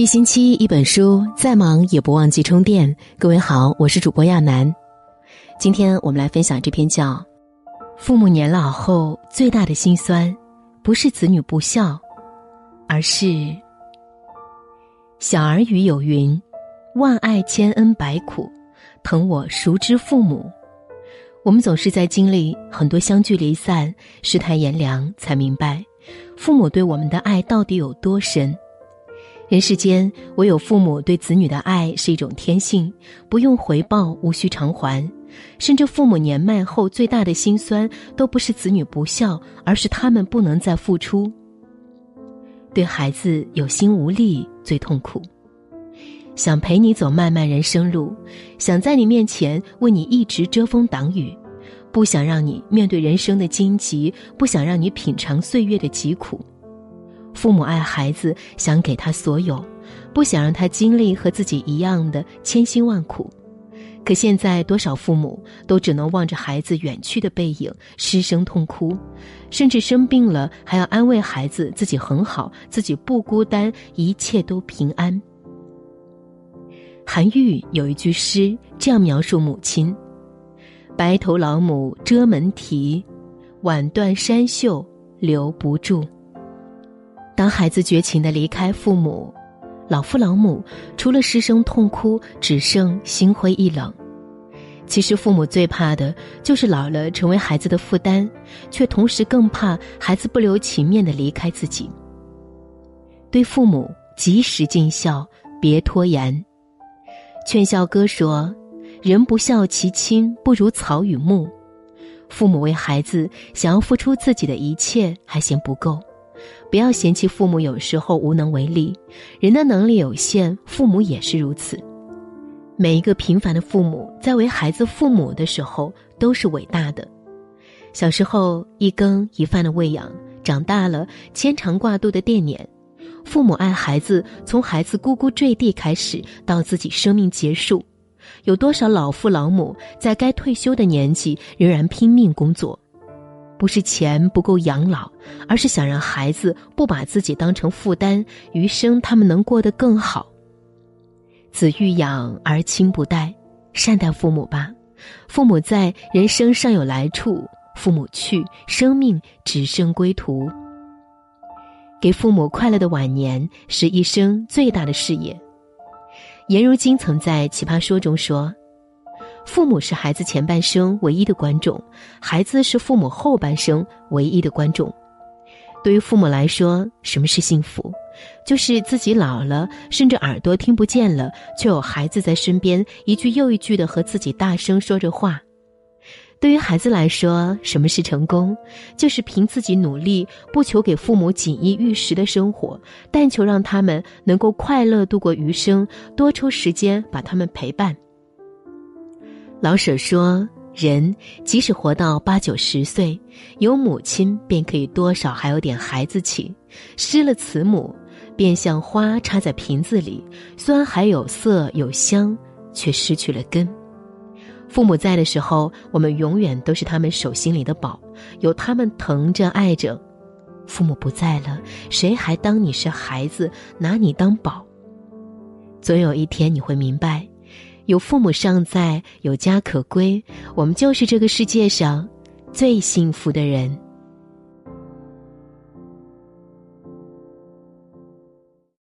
一星期一本书，再忙也不忘记充电。各位好，我是主播亚楠。今天我们来分享这篇叫《父母年老后最大的心酸，不是子女不孝，而是小儿语有云：万爱千恩百苦，疼我熟知父母？我们总是在经历很多相聚离散、世态炎凉，才明白父母对我们的爱到底有多深。人世间，唯有父母对子女的爱是一种天性，不用回报，无需偿还。甚至父母年迈后最大的心酸，都不是子女不孝，而是他们不能再付出。对孩子有心无力最痛苦。想陪你走漫漫人生路，想在你面前为你一直遮风挡雨，不想让你面对人生的荆棘，不想让你品尝岁月的疾苦。父母爱孩子，想给他所有，不想让他经历和自己一样的千辛万苦。可现在，多少父母都只能望着孩子远去的背影失声痛哭，甚至生病了还要安慰孩子自己很好，自己不孤单，一切都平安。韩愈有一句诗这样描述母亲：“白头老母遮门啼，晚断山袖留不住。”当孩子绝情的离开父母，老父老母除了失声痛哭，只剩心灰意冷。其实父母最怕的就是老了成为孩子的负担，却同时更怕孩子不留情面的离开自己。对父母及时尽孝，别拖延。劝孝歌说：“人不孝其亲，不如草与木。”父母为孩子想要付出自己的一切，还嫌不够。不要嫌弃父母有时候无能为力，人的能力有限，父母也是如此。每一个平凡的父母在为孩子父母的时候都是伟大的。小时候一羹一饭的喂养，长大了牵肠挂肚的惦念。父母爱孩子，从孩子咕咕坠地开始，到自己生命结束，有多少老父老母在该退休的年纪仍然拼命工作？不是钱不够养老，而是想让孩子不把自己当成负担，余生他们能过得更好。子欲养而亲不待，善待父母吧。父母在，人生尚有来处；父母去，生命只剩归途。给父母快乐的晚年，是一生最大的事业。颜如晶曾在《奇葩说》中说。父母是孩子前半生唯一的观众，孩子是父母后半生唯一的观众。对于父母来说，什么是幸福？就是自己老了，甚至耳朵听不见了，却有孩子在身边，一句又一句的和自己大声说着话。对于孩子来说，什么是成功？就是凭自己努力，不求给父母锦衣玉食的生活，但求让他们能够快乐度过余生，多抽时间把他们陪伴。老舍说：“人即使活到八九十岁，有母亲便可以多少还有点孩子气；失了慈母，便像花插在瓶子里，虽然还有色有香，却失去了根。父母在的时候，我们永远都是他们手心里的宝，有他们疼着爱着；父母不在了，谁还当你是孩子，拿你当宝？总有一天你会明白。”有父母尚在，有家可归，我们就是这个世界上最幸福的人。